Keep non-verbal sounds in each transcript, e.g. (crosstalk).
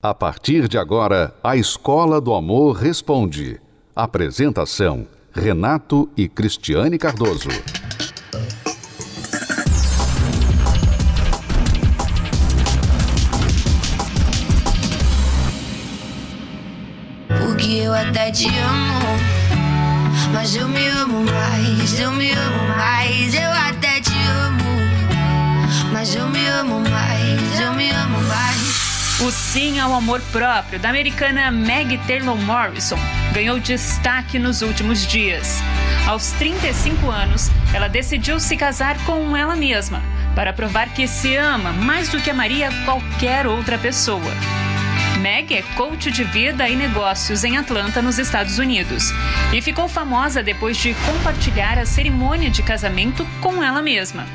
A partir de agora, a Escola do Amor Responde. Apresentação: Renato e Cristiane Cardoso. Porque eu até te amo, mas eu me amo mais, eu me amo mais, eu O Sim ao Amor Próprio, da americana Maggie Taylor Morrison, ganhou destaque nos últimos dias. Aos 35 anos, ela decidiu se casar com ela mesma, para provar que se ama mais do que amaria qualquer outra pessoa. Meg é coach de vida e negócios em Atlanta, nos Estados Unidos, e ficou famosa depois de compartilhar a cerimônia de casamento com ela mesma.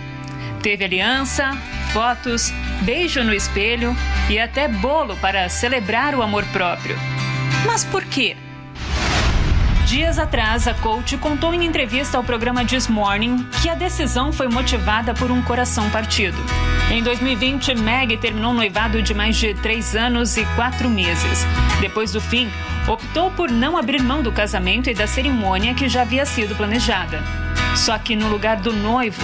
Teve aliança, fotos, beijo no espelho e até bolo para celebrar o amor próprio. Mas por quê? Dias atrás, a coach contou em entrevista ao programa This Morning que a decisão foi motivada por um coração partido. Em 2020, Meg terminou um noivado de mais de três anos e quatro meses. Depois do fim, optou por não abrir mão do casamento e da cerimônia que já havia sido planejada. Só que no lugar do noivo,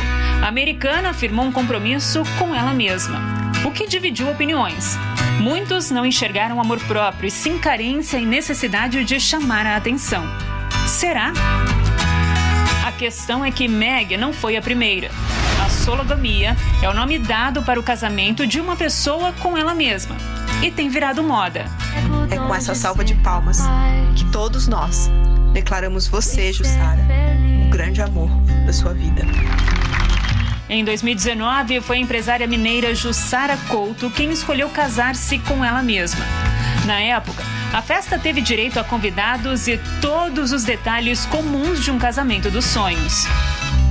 americana firmou um compromisso com ela mesma, o que dividiu opiniões. Muitos não enxergaram amor próprio e sim carência e necessidade de chamar a atenção. Será? A questão é que Meg não foi a primeira. A sologamia é o nome dado para o casamento de uma pessoa com ela mesma e tem virado moda. É com essa salva de palmas que todos nós declaramos você, Jussara, o grande amor da sua vida. Em 2019, foi a empresária mineira Jussara Couto quem escolheu casar-se com ela mesma. Na época, a festa teve direito a convidados e todos os detalhes comuns de um casamento dos sonhos.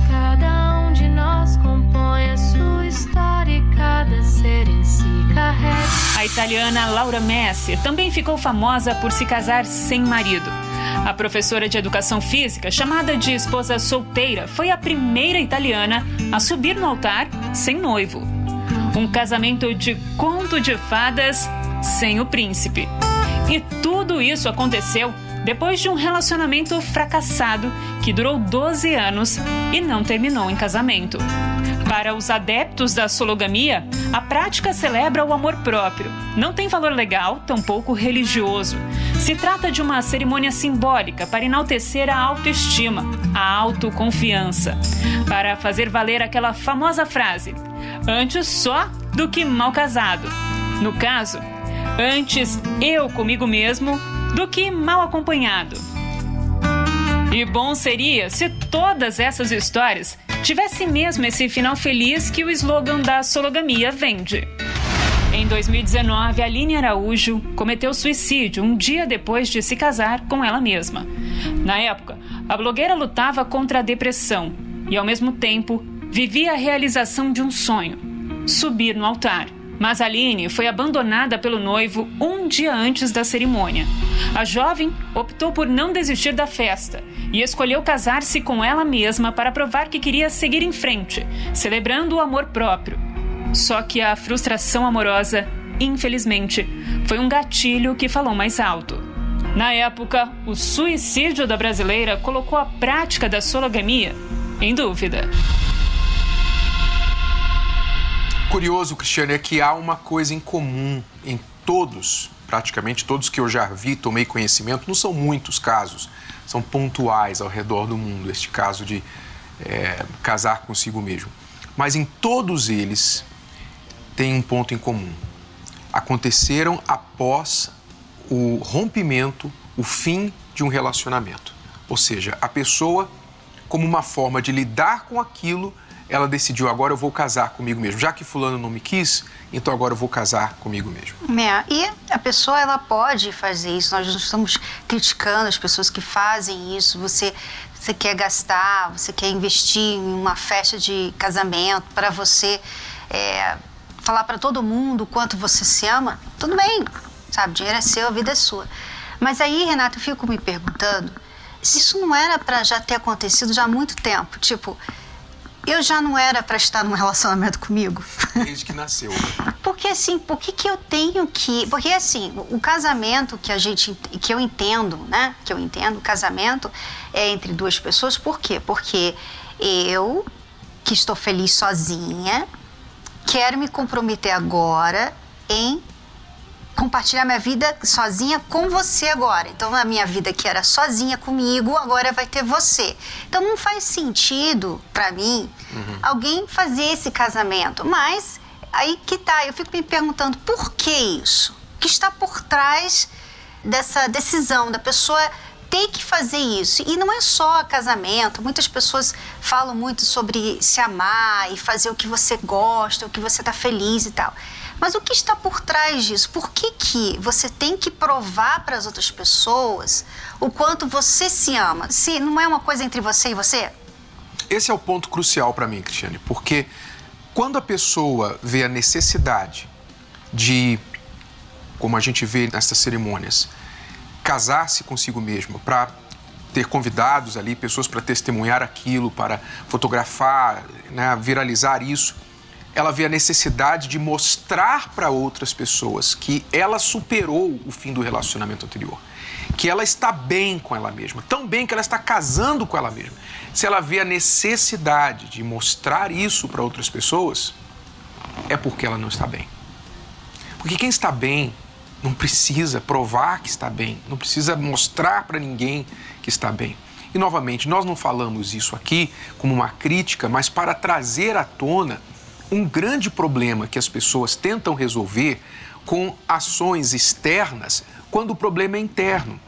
Cada um de nós compõe a sua história e cada ser em si carrega. A italiana Laura Messi também ficou famosa por se casar sem marido. A professora de educação física, chamada de esposa solteira, foi a primeira italiana a subir no altar sem noivo. Um casamento de conto de fadas sem o príncipe. E tudo isso aconteceu depois de um relacionamento fracassado que durou 12 anos e não terminou em casamento. Para os adeptos da sologamia, a prática celebra o amor próprio. Não tem valor legal, tampouco religioso. Se trata de uma cerimônia simbólica para enaltecer a autoestima, a autoconfiança, para fazer valer aquela famosa frase: antes só do que mal casado. No caso, antes eu comigo mesmo do que mal acompanhado. E bom seria se todas essas histórias tivessem mesmo esse final feliz que o slogan da sologamia vende. Em 2019, Aline Araújo cometeu suicídio um dia depois de se casar com ela mesma. Na época, a blogueira lutava contra a depressão e, ao mesmo tempo, vivia a realização de um sonho: subir no altar. Mas Aline foi abandonada pelo noivo um dia antes da cerimônia. A jovem optou por não desistir da festa e escolheu casar-se com ela mesma para provar que queria seguir em frente, celebrando o amor próprio. Só que a frustração amorosa, infelizmente, foi um gatilho que falou mais alto. Na época, o suicídio da brasileira colocou a prática da sologamia em dúvida. Curioso, Cristiano, é que há uma coisa em comum em todos, praticamente todos que eu já vi, tomei conhecimento, não são muitos casos, são pontuais ao redor do mundo, este caso de é, casar consigo mesmo. Mas em todos eles tem um ponto em comum. Aconteceram após o rompimento, o fim de um relacionamento. Ou seja, a pessoa, como uma forma de lidar com aquilo, ela decidiu agora eu vou casar comigo mesmo. Já que fulano não me quis, então agora eu vou casar comigo mesmo. É, e a pessoa ela pode fazer isso. Nós não estamos criticando as pessoas que fazem isso. Você você quer gastar, você quer investir em uma festa de casamento para você é, falar para todo mundo o quanto você se ama. Tudo bem, sabe? Dinheiro é seu, a vida é sua. Mas aí, Renato, eu fico me perguntando se isso não era para já ter acontecido já há muito tempo. Tipo, eu já não era para estar num relacionamento comigo. Desde que nasceu. Por (laughs) porque assim, por que, que eu tenho que. Porque assim, o casamento que a gente. que eu entendo, né? Que eu entendo, o casamento é entre duas pessoas, por quê? Porque eu, que estou feliz sozinha, quero me comprometer agora em compartilhar minha vida sozinha com você agora. Então, a minha vida que era sozinha comigo, agora vai ter você. Então, não faz sentido para mim uhum. alguém fazer esse casamento. Mas aí que tá, eu fico me perguntando por que isso? O que está por trás dessa decisão da pessoa ter que fazer isso. E não é só casamento. Muitas pessoas falam muito sobre se amar e fazer o que você gosta, o que você está feliz e tal. Mas o que está por trás disso? Por que, que você tem que provar para as outras pessoas o quanto você se ama? Se não é uma coisa entre você e você? Esse é o ponto crucial para mim, Cristiane, porque quando a pessoa vê a necessidade de, como a gente vê nessas cerimônias, casar-se consigo mesma para ter convidados ali, pessoas para testemunhar aquilo, para fotografar, né, viralizar isso ela vê a necessidade de mostrar para outras pessoas que ela superou o fim do relacionamento anterior, que ela está bem com ela mesma, tão bem que ela está casando com ela mesma. Se ela vê a necessidade de mostrar isso para outras pessoas, é porque ela não está bem. Porque quem está bem não precisa provar que está bem, não precisa mostrar para ninguém que está bem. E novamente, nós não falamos isso aqui como uma crítica, mas para trazer à tona um grande problema que as pessoas tentam resolver com ações externas quando o problema é interno.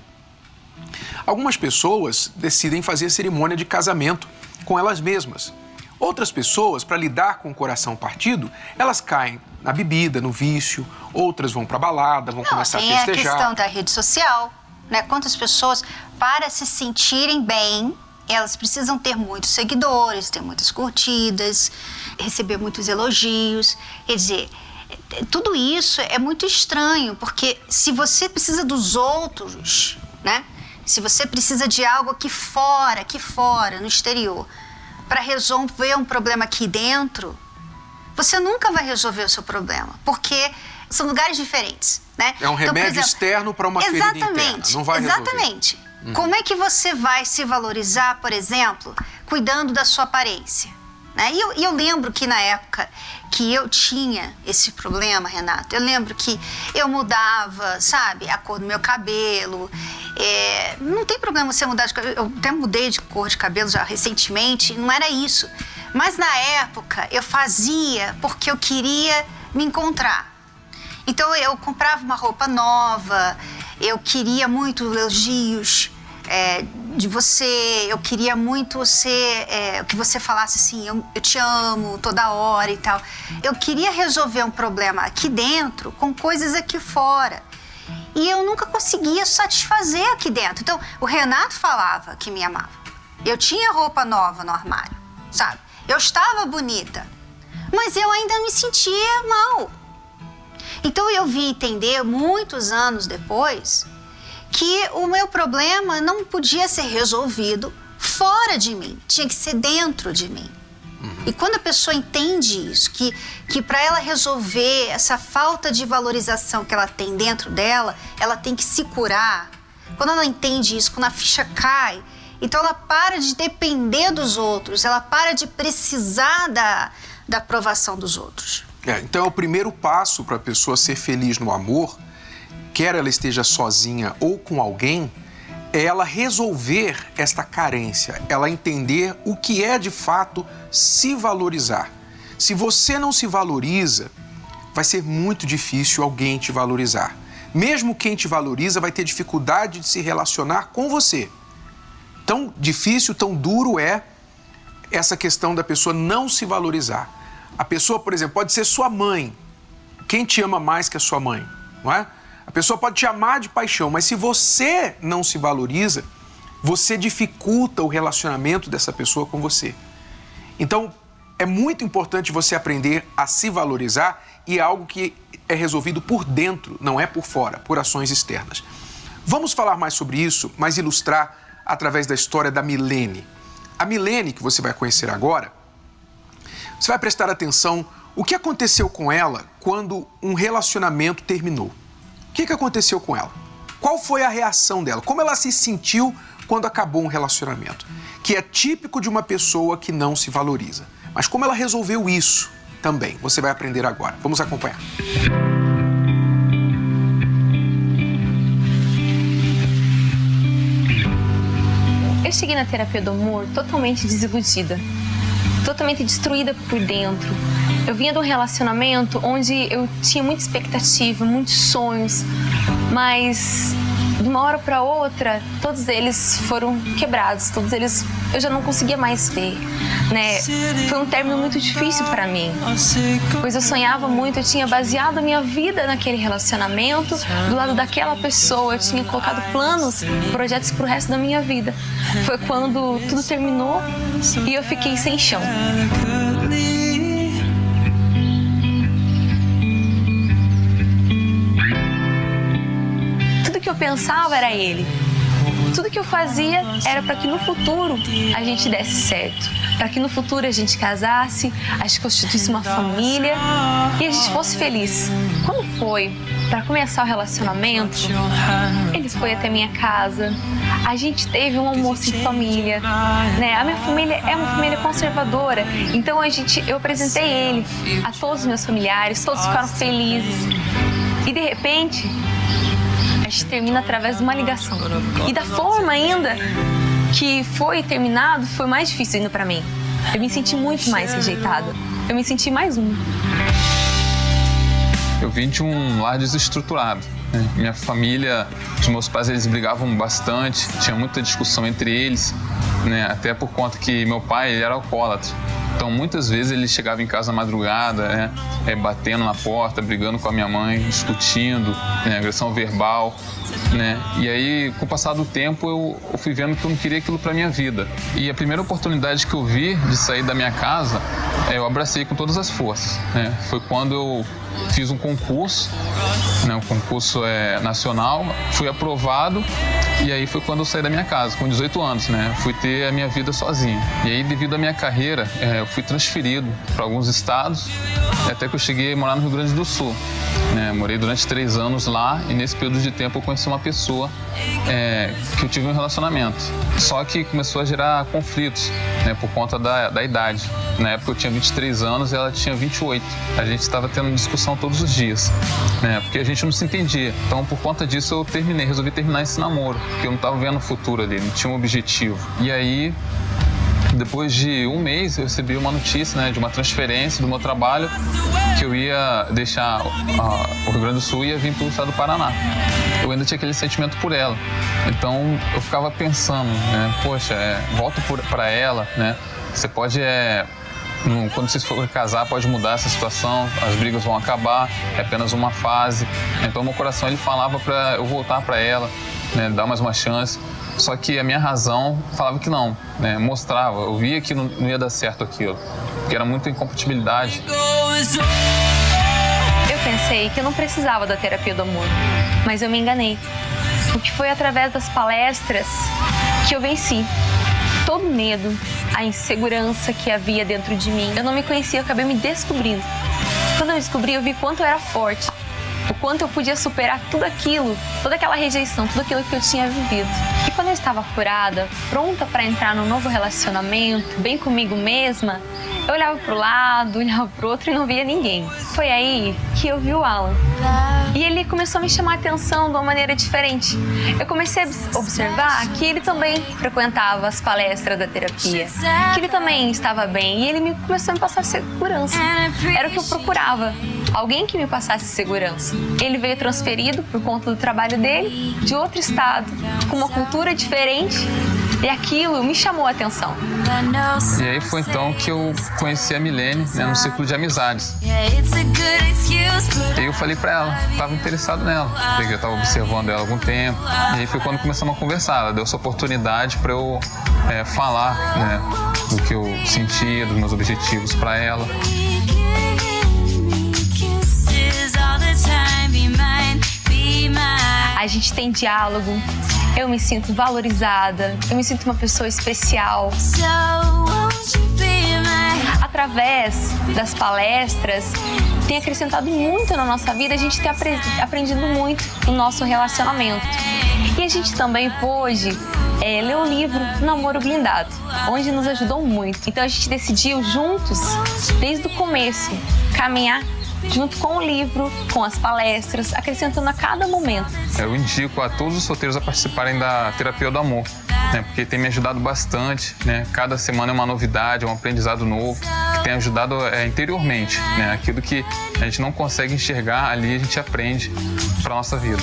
Algumas pessoas decidem fazer cerimônia de casamento com elas mesmas. Outras pessoas, para lidar com o coração partido, elas caem na bebida, no vício, outras vão para balada, vão Não, começar a festejar. Tem a questão da rede social, né? Quantas pessoas, para se sentirem bem, elas precisam ter muitos seguidores, ter muitas curtidas, receber muitos elogios. Quer dizer, tudo isso é muito estranho, porque se você precisa dos outros, né? Se você precisa de algo aqui fora, aqui fora, no exterior, para resolver um problema aqui dentro, você nunca vai resolver o seu problema, porque são lugares diferentes, né? É um remédio então, exemplo, externo para uma exatamente, ferida interna, não vai resolver. Exatamente. Uhum. Como é que você vai se valorizar, por exemplo, cuidando da sua aparência? Né? E eu, eu, lembro que na época que eu tinha esse problema, Renato, eu lembro que eu mudava, sabe, a cor do meu cabelo. É, não tem problema você mudar de cabelo. Eu até mudei de cor de cabelo já recentemente, não era isso. Mas na época eu fazia porque eu queria me encontrar. Então eu comprava uma roupa nova, eu queria muito elogios é, de você, eu queria muito ser, é, que você falasse assim, eu, eu te amo toda hora e tal. Eu queria resolver um problema aqui dentro com coisas aqui fora. E eu nunca conseguia satisfazer aqui dentro. Então, o Renato falava que me amava. Eu tinha roupa nova no armário, sabe? Eu estava bonita. Mas eu ainda me sentia mal. Então eu vim entender muitos anos depois que o meu problema não podia ser resolvido fora de mim, tinha que ser dentro de mim. Uhum. E quando a pessoa entende isso, que, que para ela resolver essa falta de valorização que ela tem dentro dela, ela tem que se curar. Quando ela entende isso, quando a ficha cai, então ela para de depender dos outros, ela para de precisar da, da aprovação dos outros. É, então é o primeiro passo para a pessoa ser feliz no amor quer ela esteja sozinha ou com alguém, é ela resolver esta carência, ela entender o que é de fato se valorizar. Se você não se valoriza, vai ser muito difícil alguém te valorizar. Mesmo quem te valoriza vai ter dificuldade de se relacionar com você. Tão difícil, tão duro é essa questão da pessoa não se valorizar. A pessoa, por exemplo, pode ser sua mãe. Quem te ama mais que a sua mãe, não é? A pessoa pode te amar de paixão, mas se você não se valoriza, você dificulta o relacionamento dessa pessoa com você. Então, é muito importante você aprender a se valorizar e é algo que é resolvido por dentro, não é por fora, por ações externas. Vamos falar mais sobre isso, mas ilustrar através da história da Milene. A Milene, que você vai conhecer agora, você vai prestar atenção O que aconteceu com ela quando um relacionamento terminou? O que, que aconteceu com ela? Qual foi a reação dela? Como ela se sentiu quando acabou um relacionamento? Que é típico de uma pessoa que não se valoriza. Mas como ela resolveu isso também? Você vai aprender agora. Vamos acompanhar. Eu cheguei na terapia do amor totalmente desiludida, totalmente destruída por dentro. Eu vinha de um relacionamento onde eu tinha muita expectativa, muitos sonhos, mas de uma hora para outra, todos eles foram quebrados, todos eles eu já não conseguia mais ver, né? Foi um término muito difícil para mim, pois eu sonhava muito, eu tinha baseado a minha vida naquele relacionamento, do lado daquela pessoa, eu tinha colocado planos, projetos para o resto da minha vida. Foi quando tudo terminou e eu fiquei sem chão. Pensava era ele. Tudo que eu fazia era para que no futuro a gente desse certo, para que no futuro a gente casasse, a gente constituísse uma família e a gente fosse feliz. Quando foi para começar o relacionamento, ele foi até minha casa. A gente teve um almoço em família, né? A minha família é uma família conservadora, então a gente, eu apresentei ele a todos os meus familiares, todos ficaram felizes. E de repente, termina através de uma ligação. E da forma ainda que foi terminado, foi mais difícil ainda para mim. Eu me senti muito mais rejeitada. Eu me senti mais um. Eu vim de um lar desestruturado. Né? Minha família, os meus pais, eles brigavam bastante, tinha muita discussão entre eles, né? até por conta que meu pai ele era alcoólatra. Então, muitas vezes ele chegava em casa madrugada, né, é, batendo na porta, brigando com a minha mãe, discutindo, né, agressão verbal, né? E aí, com o passar do tempo, eu, eu fui vendo que eu não queria aquilo para minha vida. E a primeira oportunidade que eu vi de sair da minha casa, é, eu abracei com todas as forças. Né? Foi quando eu fiz um concurso, né, um concurso é, nacional, fui aprovado e aí foi quando eu saí da minha casa, com 18 anos, né? Fui ter a minha vida sozinho. E aí, devido à minha carreira, é, eu fui transferido para alguns estados, até que eu cheguei a morar no Rio Grande do Sul. Né? Morei durante três anos lá e nesse período de tempo eu conheci uma pessoa é, que eu tive um relacionamento. Só que começou a gerar conflitos né, por conta da, da idade. Na época eu tinha 23 anos e ela tinha 28. A gente estava tendo discussão todos os dias, né, porque a gente não se entendia. Então, por conta disso, eu terminei, resolvi terminar esse namoro, porque eu não estava vendo o futuro ali, não tinha um objetivo. E aí depois de um mês, eu recebi uma notícia né, de uma transferência do meu trabalho que eu ia deixar o Rio Grande do Sul e ia vir para o estado do Paraná. Eu ainda tinha aquele sentimento por ela. Então eu ficava pensando, né, poxa, é, volto para ela, né? Você pode é, quando vocês forem casar pode mudar essa situação, as brigas vão acabar, é apenas uma fase. Então meu coração ele falava para eu voltar para ela, né, dar mais uma chance. Só que a minha razão falava que não, né? mostrava, eu via que não, ia dar certo aquilo, que era muita incompatibilidade. Eu pensei que eu não precisava da terapia do amor, mas eu me enganei. Porque foi através das palestras que eu venci todo o medo, a insegurança que havia dentro de mim. Eu não me conhecia, eu acabei me descobrindo. Quando eu descobri, eu vi quanto eu era forte, o quanto eu podia superar tudo aquilo, toda aquela rejeição, tudo aquilo que eu tinha vivido. E quando eu estava curada, pronta para entrar num novo relacionamento, bem comigo mesma, eu olhava pro lado, (laughs) olhava pro outro e não via ninguém. Foi aí que eu vi o Alan. E ele começou a me chamar a atenção de uma maneira diferente. Eu comecei a observar que ele também frequentava as palestras da terapia, que ele também estava bem e ele me começou a me passar segurança. Era o que eu procurava, alguém que me passasse segurança. Ele veio transferido por conta do trabalho dele de outro estado, com uma cultura diferente e aquilo me chamou a atenção. E aí foi então que eu conheci a Milene né, no círculo de amizades. E aí eu falei pra ela, estava interessado nela, porque eu estava observando ela há algum tempo. E aí foi quando começamos a conversar. Ela deu essa oportunidade para eu é, falar né, do que eu sentia, dos meus objetivos para ela. Gente tem diálogo, eu me sinto valorizada, eu me sinto uma pessoa especial. através das palestras, tem acrescentado muito na nossa vida, a gente tem aprendido muito no nosso relacionamento. E a gente também pôde é, ler o livro Namoro Blindado, onde nos ajudou muito. Então a gente decidiu juntos, desde o começo, caminhar junto com o livro, com as palestras, acrescentando a cada momento. Eu indico a todos os solteiros a participarem da Terapia do Amor, né, porque tem me ajudado bastante. Né? Cada semana é uma novidade, é um aprendizado novo, que tem ajudado é, interiormente. Né? Aquilo que a gente não consegue enxergar ali, a gente aprende para nossa vida.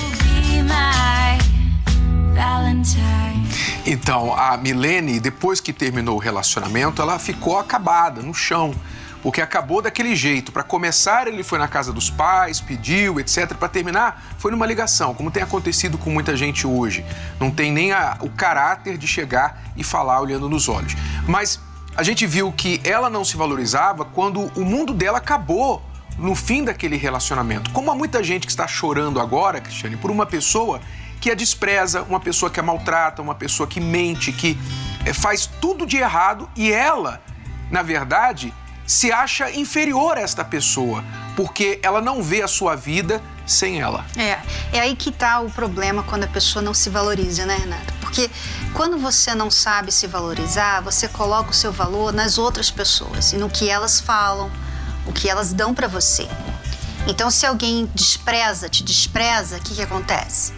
Então, a Milene, depois que terminou o relacionamento, ela ficou acabada, no chão porque acabou daquele jeito. Para começar, ele foi na casa dos pais, pediu, etc. Para terminar, foi numa ligação, como tem acontecido com muita gente hoje. Não tem nem a, o caráter de chegar e falar olhando nos olhos. Mas a gente viu que ela não se valorizava quando o mundo dela acabou no fim daquele relacionamento. Como há muita gente que está chorando agora, Cristiane, por uma pessoa que a despreza, uma pessoa que a maltrata, uma pessoa que mente, que eh, faz tudo de errado e ela, na verdade, se acha inferior a esta pessoa, porque ela não vê a sua vida sem ela. É, é aí que está o problema quando a pessoa não se valoriza, né, Renata? Porque quando você não sabe se valorizar, você coloca o seu valor nas outras pessoas e no que elas falam, o que elas dão para você. Então, se alguém despreza, te despreza, o que, que acontece?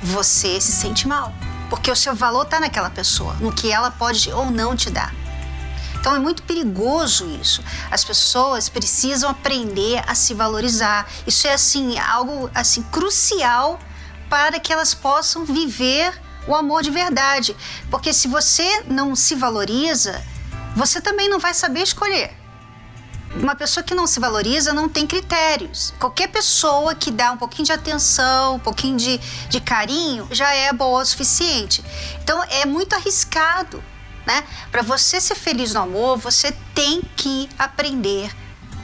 Você se sente mal, porque o seu valor está naquela pessoa, no que ela pode ou não te dar. Então é muito perigoso isso. As pessoas precisam aprender a se valorizar. Isso é assim algo assim crucial para que elas possam viver o amor de verdade. Porque se você não se valoriza, você também não vai saber escolher. Uma pessoa que não se valoriza não tem critérios. Qualquer pessoa que dá um pouquinho de atenção, um pouquinho de, de carinho, já é boa o suficiente. Então é muito arriscado né? Para você ser feliz no amor, você tem que aprender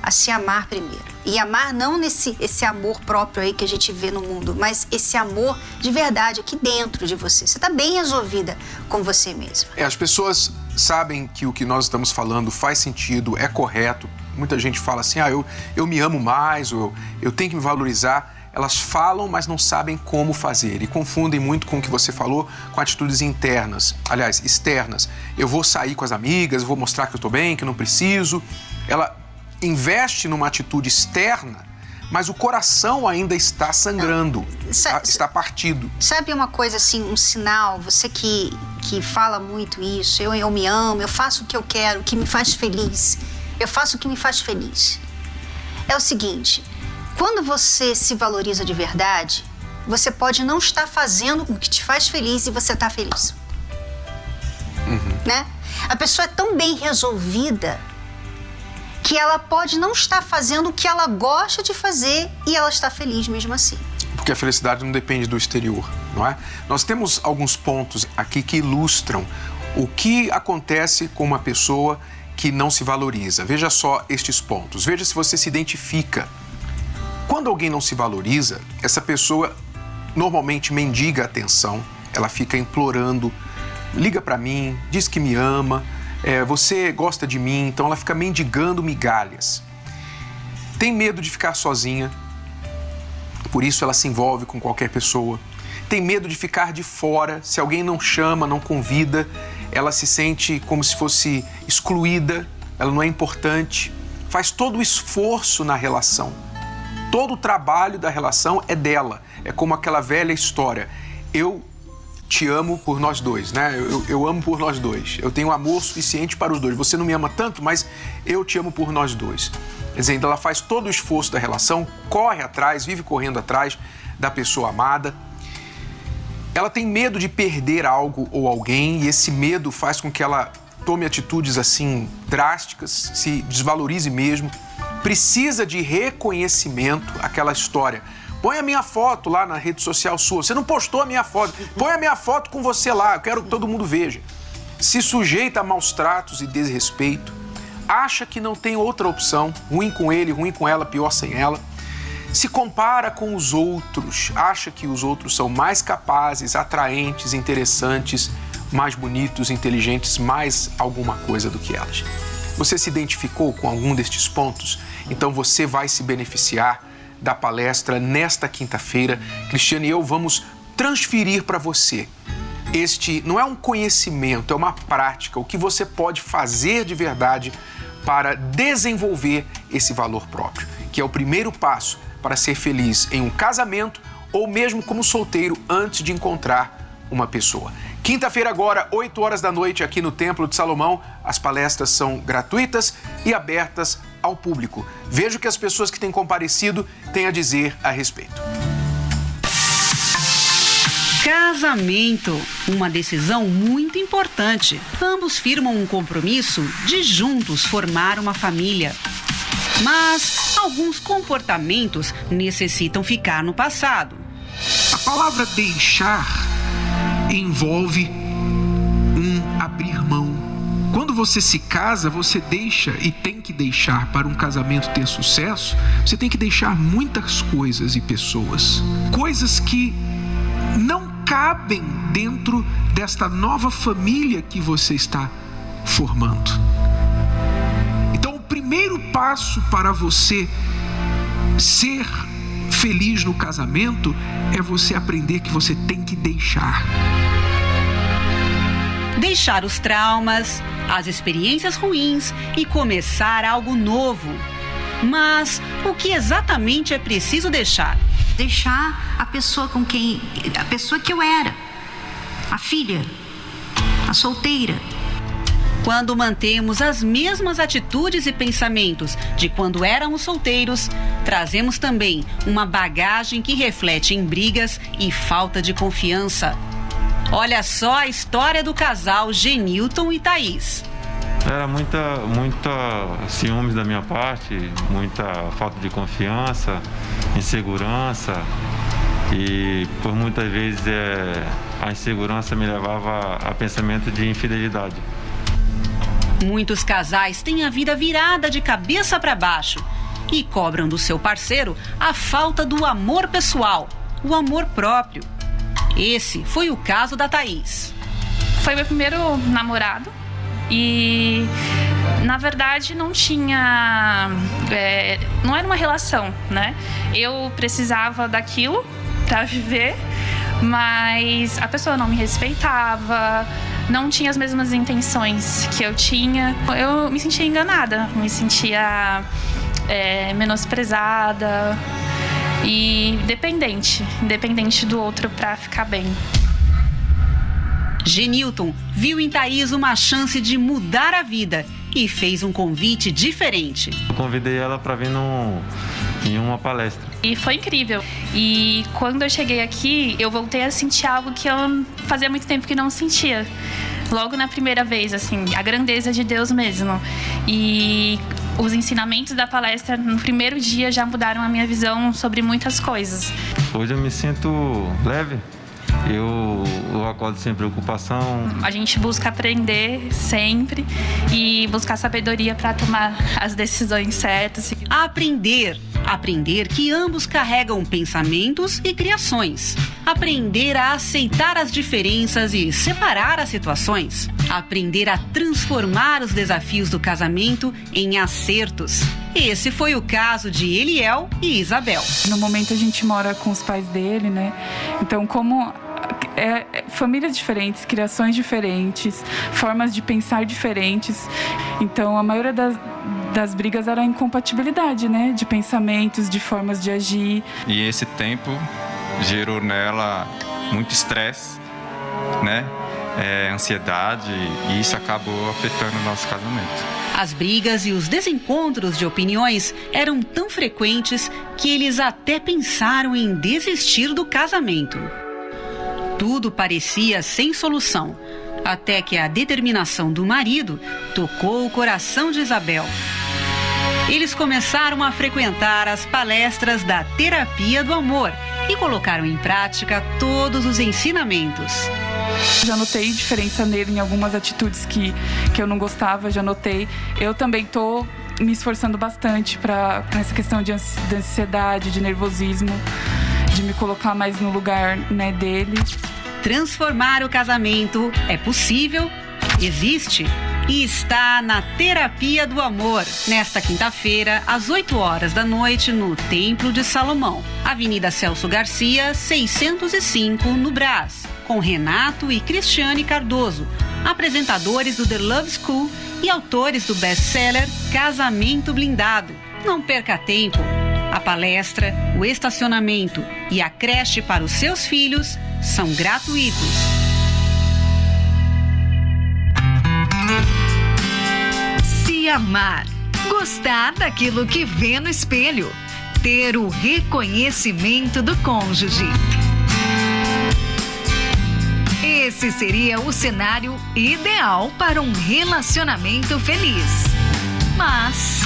a se amar primeiro. E amar não nesse esse amor próprio aí que a gente vê no mundo, mas esse amor de verdade aqui dentro de você. Você está bem resolvida com você mesmo. É, as pessoas sabem que o que nós estamos falando faz sentido, é correto. Muita gente fala assim: ah, eu, eu me amo mais, ou eu, eu tenho que me valorizar elas falam, mas não sabem como fazer e confundem muito com o que você falou com atitudes internas, aliás, externas. Eu vou sair com as amigas, vou mostrar que eu estou bem, que eu não preciso. Ela investe numa atitude externa, mas o coração ainda está sangrando, está, está partido. Sabe uma coisa assim, um sinal, você que, que fala muito isso, eu, eu me amo, eu faço o que eu quero, o que me faz feliz, eu faço o que me faz feliz. É o seguinte, quando você se valoriza de verdade, você pode não estar fazendo o que te faz feliz e você está feliz. Uhum. Né? A pessoa é tão bem resolvida que ela pode não estar fazendo o que ela gosta de fazer e ela está feliz mesmo assim. Porque a felicidade não depende do exterior, não é? Nós temos alguns pontos aqui que ilustram o que acontece com uma pessoa que não se valoriza. Veja só estes pontos. Veja se você se identifica quando alguém não se valoriza, essa pessoa normalmente mendiga atenção, ela fica implorando, liga para mim, diz que me ama, é, você gosta de mim, então ela fica mendigando migalhas. Tem medo de ficar sozinha, por isso ela se envolve com qualquer pessoa. Tem medo de ficar de fora, se alguém não chama, não convida, ela se sente como se fosse excluída, ela não é importante. Faz todo o esforço na relação Todo o trabalho da relação é dela. É como aquela velha história. Eu te amo por nós dois, né? Eu, eu, amo por nós dois. Eu tenho amor suficiente para os dois. Você não me ama tanto, mas eu te amo por nós dois. Quer dizer, ela faz todo o esforço da relação, corre atrás, vive correndo atrás da pessoa amada. Ela tem medo de perder algo ou alguém e esse medo faz com que ela tome atitudes assim drásticas, se desvalorize mesmo precisa de reconhecimento, aquela história. Põe a minha foto lá na rede social sua. Você não postou a minha foto. Põe a minha foto com você lá. Eu quero que todo mundo veja. Se sujeita a maus tratos e desrespeito. Acha que não tem outra opção. Ruim com ele, ruim com ela, pior sem ela. Se compara com os outros. Acha que os outros são mais capazes, atraentes, interessantes, mais bonitos, inteligentes, mais alguma coisa do que elas Você se identificou com algum destes pontos? Então você vai se beneficiar da palestra nesta quinta-feira. Cristiane e eu vamos transferir para você este não é um conhecimento, é uma prática, o que você pode fazer de verdade para desenvolver esse valor próprio, que é o primeiro passo para ser feliz em um casamento ou mesmo como solteiro antes de encontrar uma pessoa. Quinta-feira, agora, 8 horas da noite, aqui no Templo de Salomão. As palestras são gratuitas e abertas ao público. Veja o que as pessoas que têm comparecido têm a dizer a respeito. Casamento, uma decisão muito importante. Ambos firmam um compromisso de juntos formar uma família. Mas alguns comportamentos necessitam ficar no passado. A palavra deixar envolve um abrir mão. Quando você se casa, você deixa e tem que deixar para um casamento ter sucesso, você tem que deixar muitas coisas e pessoas. Coisas que não cabem dentro desta nova família que você está formando. Então, o primeiro passo para você ser feliz no casamento é você aprender que você tem que deixar. Deixar os traumas, as experiências ruins e começar algo novo. Mas o que exatamente é preciso deixar? deixar a pessoa com quem a pessoa que eu era, a filha, a solteira. Quando mantemos as mesmas atitudes e pensamentos de quando éramos solteiros, trazemos também uma bagagem que reflete em brigas e falta de confiança. Olha só a história do casal Genilton e Thaís. Era muita, muita ciúmes da minha parte, muita falta de confiança, insegurança e por muitas vezes é, a insegurança me levava a pensamento de infidelidade. Muitos casais têm a vida virada de cabeça para baixo e cobram do seu parceiro a falta do amor pessoal, o amor próprio. Esse foi o caso da Thaís. Foi meu primeiro namorado e na verdade não tinha. É, não era uma relação, né? Eu precisava daquilo para viver, mas a pessoa não me respeitava, não tinha as mesmas intenções que eu tinha. Eu me sentia enganada, me sentia é, menosprezada e dependente, dependente do outro para ficar bem. Genilton viu em Thaís uma chance de mudar a vida e fez um convite diferente. Eu convidei ela para vir num, em uma palestra. E foi incrível. E quando eu cheguei aqui, eu voltei a sentir algo que eu fazia muito tempo que não sentia. Logo na primeira vez, assim, a grandeza de Deus mesmo. E os ensinamentos da palestra no primeiro dia já mudaram a minha visão sobre muitas coisas. Hoje eu me sinto leve eu, eu acordo sem preocupação. A gente busca aprender sempre e buscar sabedoria para tomar as decisões certas. Aprender. Aprender que ambos carregam pensamentos e criações. Aprender a aceitar as diferenças e separar as situações. Aprender a transformar os desafios do casamento em acertos. Esse foi o caso de Eliel e Isabel. No momento a gente mora com os pais dele, né? Então, como é, famílias diferentes, criações diferentes, formas de pensar diferentes. Então, a maioria das, das brigas era a incompatibilidade, né? De pensamentos, de formas de agir. E esse tempo gerou nela muito estresse, né? É, ansiedade, e isso acabou afetando o nosso casamento. As brigas e os desencontros de opiniões eram tão frequentes que eles até pensaram em desistir do casamento. Tudo parecia sem solução, até que a determinação do marido tocou o coração de Isabel. Eles começaram a frequentar as palestras da terapia do amor e colocaram em prática todos os ensinamentos. Já notei diferença nele em algumas atitudes que, que eu não gostava, já notei. Eu também tô me esforçando bastante para essa questão de ansiedade, de nervosismo de me colocar mais no lugar né, dele. Transformar o casamento é possível, existe e está na Terapia do Amor, nesta quinta-feira, às 8 horas da noite, no Templo de Salomão, Avenida Celso Garcia, 605, no Brás, com Renato e Cristiane Cardoso, apresentadores do The Love School e autores do best-seller Casamento Blindado. Não perca tempo. A palestra, o estacionamento e a creche para os seus filhos são gratuitos. Amar, gostar daquilo que vê no espelho, ter o reconhecimento do cônjuge. Esse seria o cenário ideal para um relacionamento feliz. Mas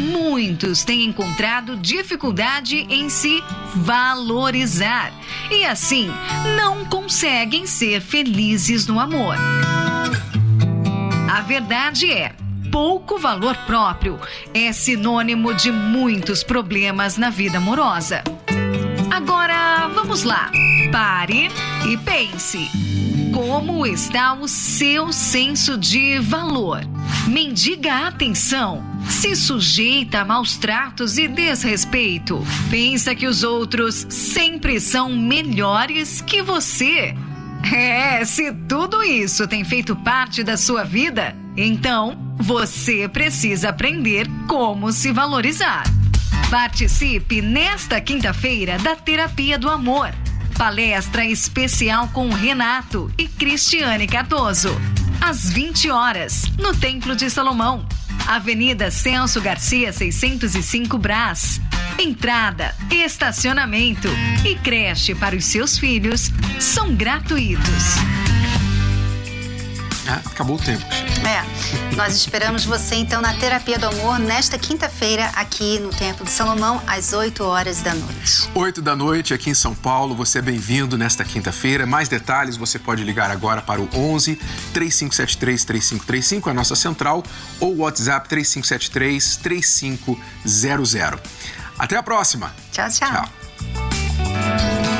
muitos têm encontrado dificuldade em se valorizar e assim não conseguem ser felizes no amor. A verdade é, pouco valor próprio é sinônimo de muitos problemas na vida amorosa. Agora, vamos lá. Pare e pense. Como está o seu senso de valor? Mendiga atenção? Se sujeita a maus tratos e desrespeito? Pensa que os outros sempre são melhores que você? É, se tudo isso tem feito parte da sua vida, então você precisa aprender como se valorizar. Participe nesta quinta-feira da Terapia do Amor. Palestra especial com Renato e Cristiane Cardoso. Às 20 horas, no Templo de Salomão. Avenida Celso Garcia, 605 Brás. Entrada, estacionamento e creche para os seus filhos são gratuitos. Ah, acabou o tempo. É, nós esperamos você então na Terapia do Amor nesta quinta-feira aqui no Templo de Salomão às 8 horas da noite. 8 da noite aqui em São Paulo. Você é bem-vindo nesta quinta-feira. Mais detalhes você pode ligar agora para o 11 3573 3535, a nossa central, ou WhatsApp 3573 3500. Até a próxima. Tchau, tchau. tchau.